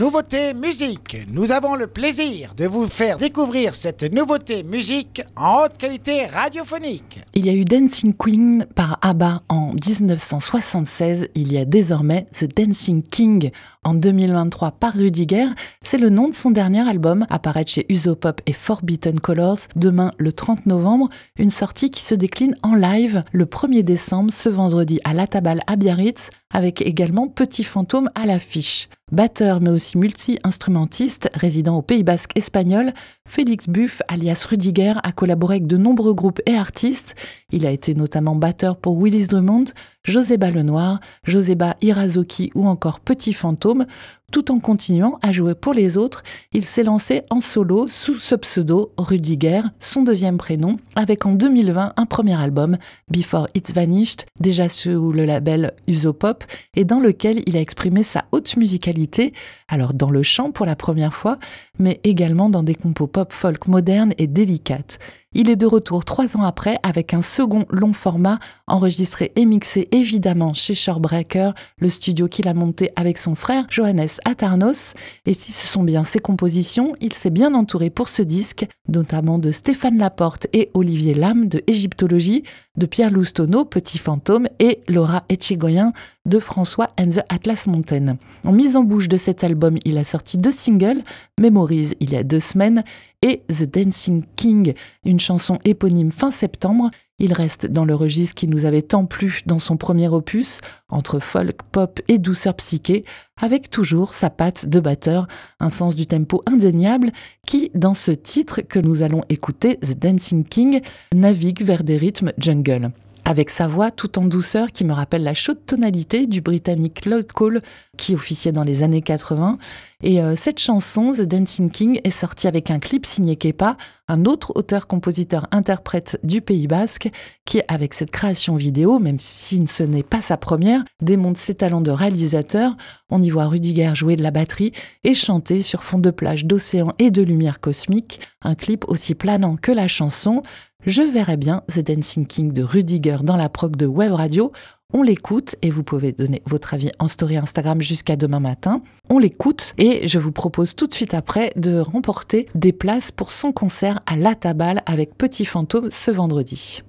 Nouveauté musique. Nous avons le plaisir de vous faire découvrir cette nouveauté musique en haute qualité radiophonique. Il y a eu Dancing Queen par ABBA en 1976. Il y a désormais The Dancing King en 2023 par Rudiger. C'est le nom de son dernier album, apparaître chez Usopop et Forbidden Colors demain le 30 novembre. Une sortie qui se décline en live le 1er décembre, ce vendredi à La Tabale à Biarritz, avec également Petit Fantôme à l'affiche. Batteur mais aussi multi-instrumentiste, résident au Pays Basque espagnol, Félix Buff, alias Rudiger, a collaboré avec de nombreux groupes et artistes. Il a été notamment batteur pour Willis Drummond, Joséba Lenoir, Joséba Irazoki ou encore Petit Fantôme. Tout en continuant à jouer pour les autres, il s'est lancé en solo sous ce pseudo Rudiger, son deuxième prénom, avec en 2020 un premier album, Before It's Vanished, déjà sous le label Usopop, et dans lequel il a exprimé sa haute musicalité, alors dans le chant pour la première fois, mais également dans des compos pop folk modernes et délicates. Il est de retour trois ans après avec un second long format enregistré et mixé évidemment chez Shorebreaker, le studio qu'il a monté avec son frère Johannes Atarnos. Et si ce sont bien ses compositions, il s'est bien entouré pour ce disque, notamment de Stéphane Laporte et Olivier Lam de Égyptologie, de Pierre Loustono, Petit Fantôme, et Laura Etchegoyen de François and the Atlas Mountain. En mise en bouche de cet album, il a sorti deux singles, Memories il y a deux semaines et The Dancing King, une chanson éponyme fin septembre. Il reste dans le registre qui nous avait tant plu dans son premier opus, entre folk, pop et douceur psyché, avec toujours sa patte de batteur, un sens du tempo indéniable qui, dans ce titre que nous allons écouter, The Dancing King, navigue vers des rythmes jungle avec sa voix tout en douceur qui me rappelle la chaude tonalité du britannique Claude Cole qui officiait dans les années 80. Et euh, cette chanson, The Dancing King, est sortie avec un clip signé Kepa, un autre auteur-compositeur-interprète du Pays Basque, qui, avec cette création vidéo, même si ce n'est pas sa première, démontre ses talents de réalisateur. On y voit Rudiger jouer de la batterie et chanter sur fond de plage d'océan et de lumière cosmique, un clip aussi planant que la chanson. Je verrais bien The Dancing King de Rudiger dans la prog de Web Radio. On l'écoute et vous pouvez donner votre avis en story Instagram jusqu'à demain matin. On l'écoute et je vous propose tout de suite après de remporter des places pour son concert à La Tabale avec Petit Fantôme ce vendredi.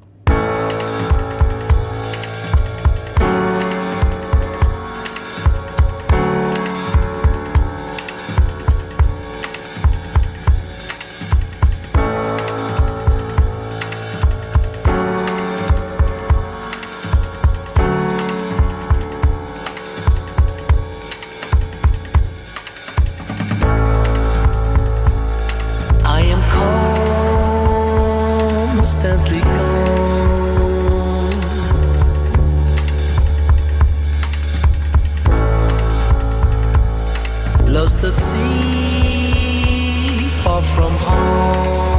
at sea, far from home.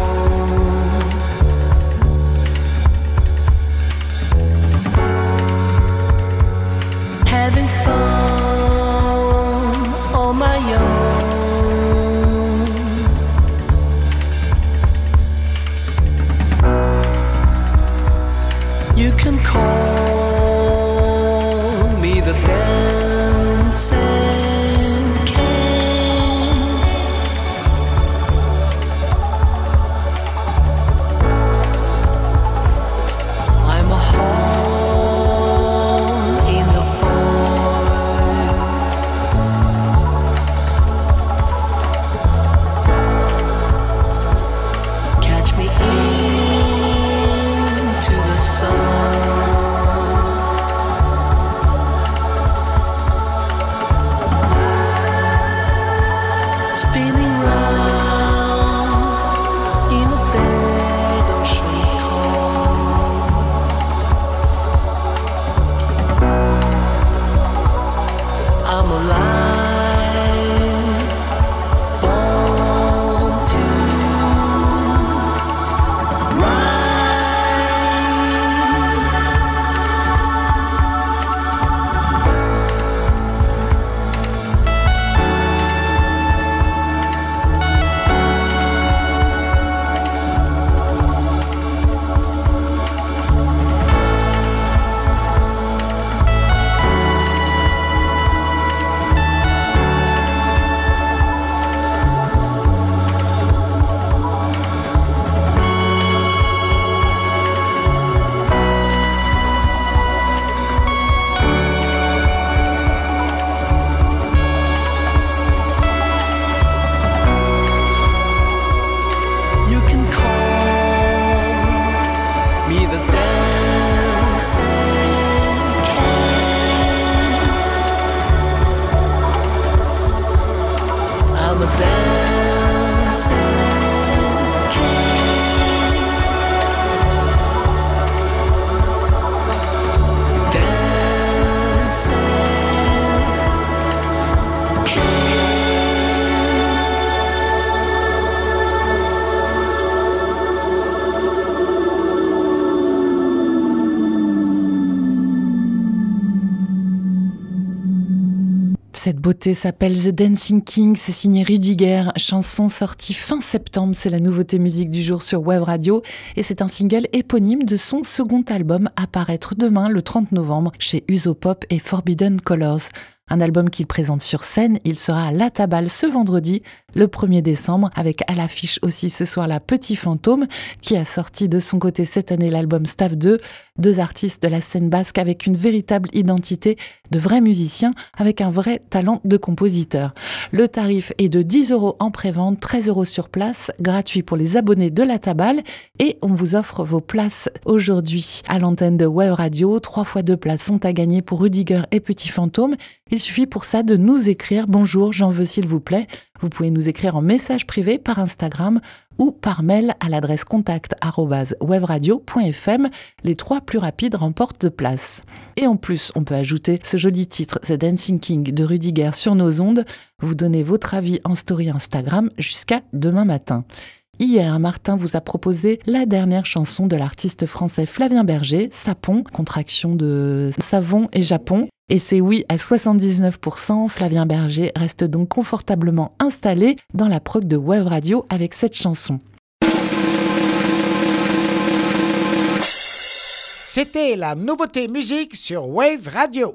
Cette beauté s'appelle The Dancing King, c'est signé Rudiger, chanson sortie fin septembre, c'est la nouveauté musique du jour sur Web Radio et c'est un single éponyme de son second album à paraître demain le 30 novembre chez Usopop et Forbidden Colors. Un album qu'il présente sur scène, il sera à La Tabale ce vendredi, le 1er décembre, avec à l'affiche aussi ce soir la Petit Fantôme, qui a sorti de son côté cette année l'album Staff 2, deux artistes de la scène basque avec une véritable identité de vrais musiciens, avec un vrai talent de compositeur. Le tarif est de 10 euros en prévente, 13 euros sur place, gratuit pour les abonnés de La Tabale, et on vous offre vos places aujourd'hui à l'antenne de Web Radio. Trois fois deux places sont à gagner pour Rudiger et Petit Fantôme. Suffit pour ça de nous écrire Bonjour, j'en veux s'il vous plaît. Vous pouvez nous écrire en message privé par Instagram ou par mail à l'adresse contact@webradio.fm. Les trois plus rapides remportent de place. Et en plus, on peut ajouter ce joli titre The Dancing King de Rudiger sur nos ondes. Vous donnez votre avis en story Instagram jusqu'à demain matin. Hier, Martin vous a proposé la dernière chanson de l'artiste français Flavien Berger, Sapon, contraction de savon et Japon. Et c'est oui à 79%, Flavien Berger reste donc confortablement installé dans la prog de Web Radio avec cette chanson. C'était la nouveauté musique sur Wave Radio.